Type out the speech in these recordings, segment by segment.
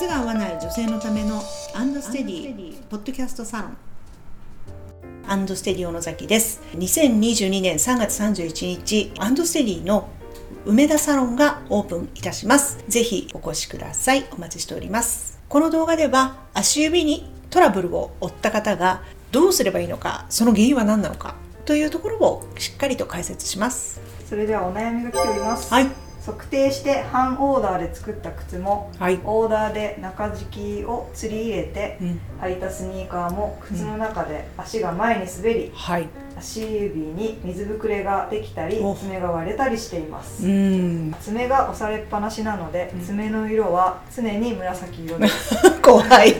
靴が合わない女性のためのアンドステディポッドキャストサロン。アンドステディ小野崎です。2022年3月31日アンドステディの梅田サロンがオープンいたします。ぜひお越しください。お待ちしております。この動画では足指にトラブルを負った方がどうすればいいのかその原因は何なのかというところをしっかりと解説します。それではお悩みが来ております、はい測定して半オーダーで作った靴も、はい。オーダーで中敷きを吊り入れて、うん。履いたスニーカーも靴の中で足が前に滑り、はい。足指に水ぶくれができたりお。爪が割れたりしています、うん。爪が押されっぱなしなので、うん。爪の色は常に紫色です。怖い。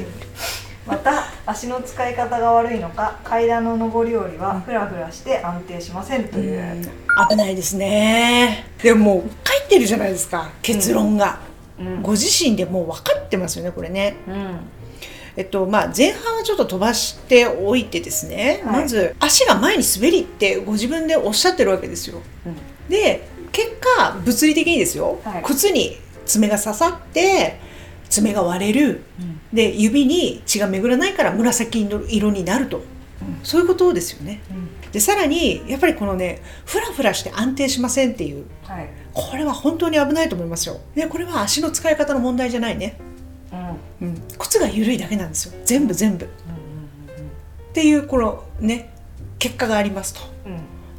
また足の使い方が悪いのか階段の上り下りはフラフラして安定しませんという、危ないですね。でももう書いてるじゃないですか結論が、うん。ご自身でもう分かってますよねこれね。うん。えっとまあ前半はちょっと飛ばしておいてですね、はい。まず足が前に滑りってご自分でおっしゃってるわけですよ。で結果物理的にですよ、はい。靴に爪が刺さって爪が割れる。で指に血が巡らないから紫色になると、そういうことですよね。でさらにやっぱりこのねフラフラして安定しませんっていう。はいこれは本当に危ないと思いますよ。でこれは足の使い方の問題じゃないね、うん。うん、靴が緩いだけなんですよ。全部全部。っていうこのね結果がありますと。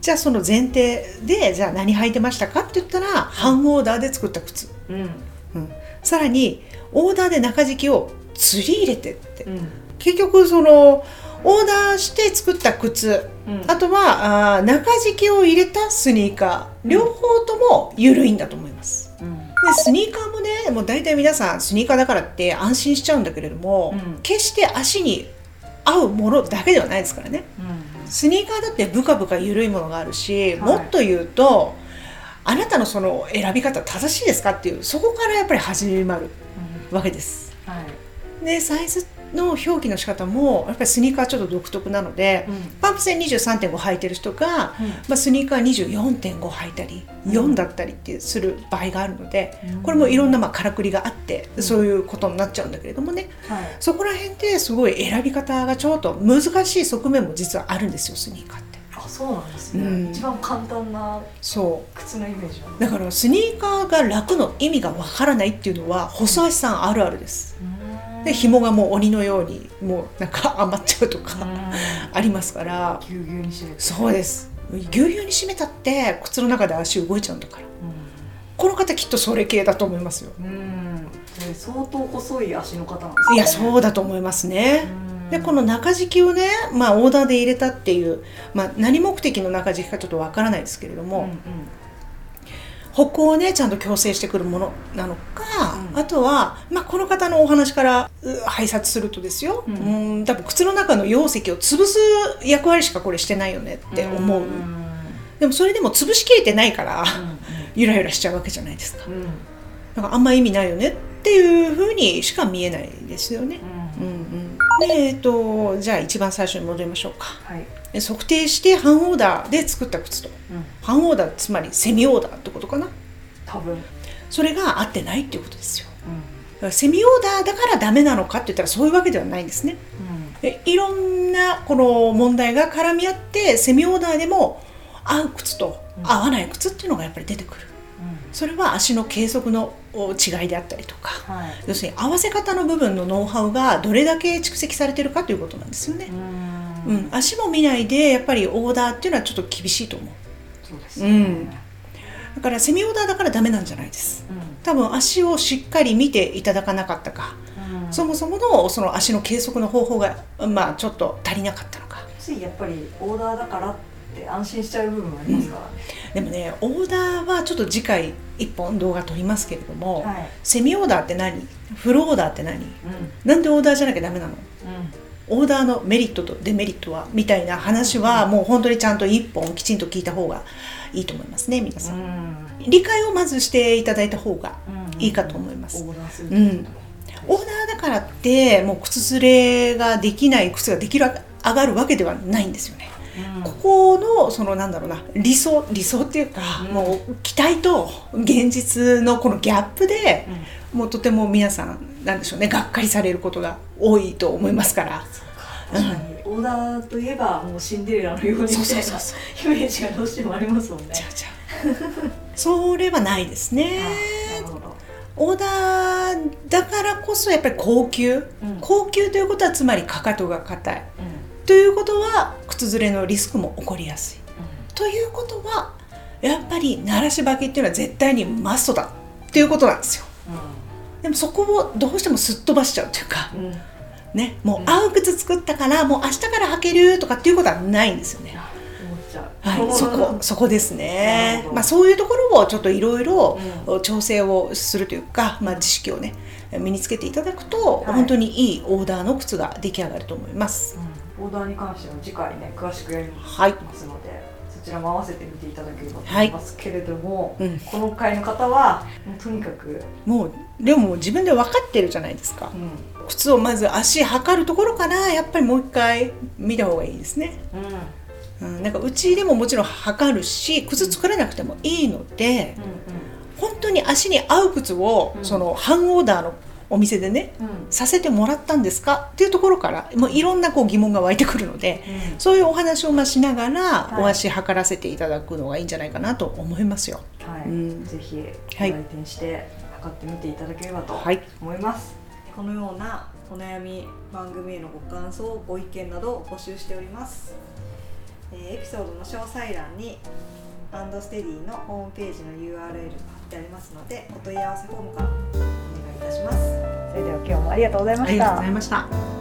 じゃあその前提でじゃあ何履いてましたかって言ったら半オーダーで作った靴、うん。うん、さらにオーダーで中敷きを釣り入れてって。うん。結局そのオーダーして作った靴。うん。あとはあー中敷きを入れたスニーカー。両方とも緩いんだと思います。うん。でスニーカーもねもう大体皆さんスニーカーだからって安心しちゃうんだけれども、うん。決して足に合うものだけではないですからね。スニーカーだってブカブカ緩いものがあるし、はい。もっと言うとあなたのその選び方正しいですかっていうそこからやっぱり始まるわけです。はい。でサイズの表記の仕方もやっぱりスニーカーちょっと独特なので、パンプ線23.5履いてる人が、まあ、スニーカー24.5履いたりうん。4だったりってする場合があるので、うん。これもいろんなまあからくりがあって、うん。そういうことになっちゃうんだけれどもね。はい。そこら辺ですごい選び方がちょっと難しい側面も実はあるんですよスニーカーって。あそうなんですね、うん。一番簡単なそう。靴のイメージはだ。からスニーカーが楽の意味がわからないっていうのは細足さんあるあるです。で紐がもう鬼のようにもうなんか余っちゃうとかありますから。ぎゅうぎゅうにして。そうです。ぎゅうぎゅうに締めたって靴の中で足動いちゃうんだから。この方きっとそれ系だと思いますよ。相当細い足の方なんですね。いやそうだと思いますね。うん。でこの中敷きをね、まあ、オーダーで入れたっていう、まあ、何目的の中敷きかちょっとわからないですけれども、うんうん。歩行をねちゃんと矯正してくるものなのか、うんあとは、まあ、この方のお話からう拝察するとですよ、ううんん、多分靴の中の溶石を潰す役割しかこれしてないよねって思う、んでもそれでも潰しきれてないから、ゆらゆらしちゃうわけじゃないですか。うん。からあんま意味ないよねっていうふうにしか見えないですよね。うん。うん、でえっとじゃあ一番最初に戻りましょうか。はい。で測定して半オーダーで作った靴と。うん。半オーダーつまりセミオーダーってことかな。多分それが合ってないっていうことですよ。うんだからセミオーダーだからダメなのかって言ったらそういうわけではないんですね。でいろんなこの問題が絡み合ってセミオーダーでも合う靴とうん。合わない靴っていうのがやっぱり出てくる。それは足の計測のお違いであったりとかはい。要するに合わせ方の部分のノウハウがどれだけ蓄積されてるかということなんですよね、ううん。ん、足も見ないでやっぱりオーダーっていうのはちょっと厳しいと思う。そうですうんだからセミオーダーだからダメなんじゃないです。多分足をしっかり見ていただかなかったか、うん。そもそものその足の計測の方法がまあちょっと足りなかったのか。ついやっぱりオーダーだからって安心しちゃう部分はありますからね。でもねオーダーはちょっと次回1本動画撮りますけれども、はい。セミオーダーって何？フルオーダーって何？うん。なんでオーダーじゃなきゃダメなの？うんオーダーのメリットとデメリットはみたいな話はもう本当にちゃんと1本きちんと聞いた方がいいと思いますね皆さん、うん。理解をまずしていただいた方がうんいいかと思います、オーダーするうん。オーダーだからってもう靴ずれができない靴ができる上がるわけではないんですよね。うん。ここのそのなんだろうな理想理想っていうか、うん。もう期待と現実のこのギャップでもうとても皆さんなんでしょうねがっかりされることが多いと思いますから。確かに、オーダーといえばもうシンデレラのようにみたいなそうそうそう。イメージがどうしてもありますもんね。それはないですね。オーダーだからこそやっぱり高級、うん。高級ということはつまりかかとが硬い。うん。ということは靴ずれのリスクも起こりやすい。ということはやっぱり鳴らし履きっていうのは絶対にマストだっていうことなんですよでもそこをどうしてもすっ飛ばしちゃうというかうん。うんねもう合う靴作ったからもう明日から履けるとかっていうことはないんですよね。はい、そこそこですね。まあそういうところをちょっといろいろう調整をするというか、まあ知識をね身につけていただくと、はい。本当にいいオーダーの靴が出来上がると思います。うん。オーダーに関しては次回ね詳しくやりはい。ますので。そちらも合わせてみていただければと思いますけれども、うん、この回の方はもうとにかく、もうでも自分で分かってるじゃないですか。うん。靴をまず足測るところからやっぱりもう一回見た方がいいですね。うん、なんかうちでももちろん測るし靴作らなくてもいいので、本当に足に合う靴を、うん。その半オーダーのお店でねうん。うんさせてもらったんですか？っていうところからもういろんなこう疑問が湧いてくるのでそういうお話をまあしながら、はい。お足測らせていただくのがいいんじゃないかなと思いますよ。はい、うん。ぜひ来店して測ってみていただければとはい。思います、このようなお悩み番組へのご感想ご意見などを募集しております、えーエピソードの詳細欄にアンドステディのホームページの URL が貼ってありますのでお問い合わせフォームからたしますそれでは今日もありがとうございましたありがとうございました。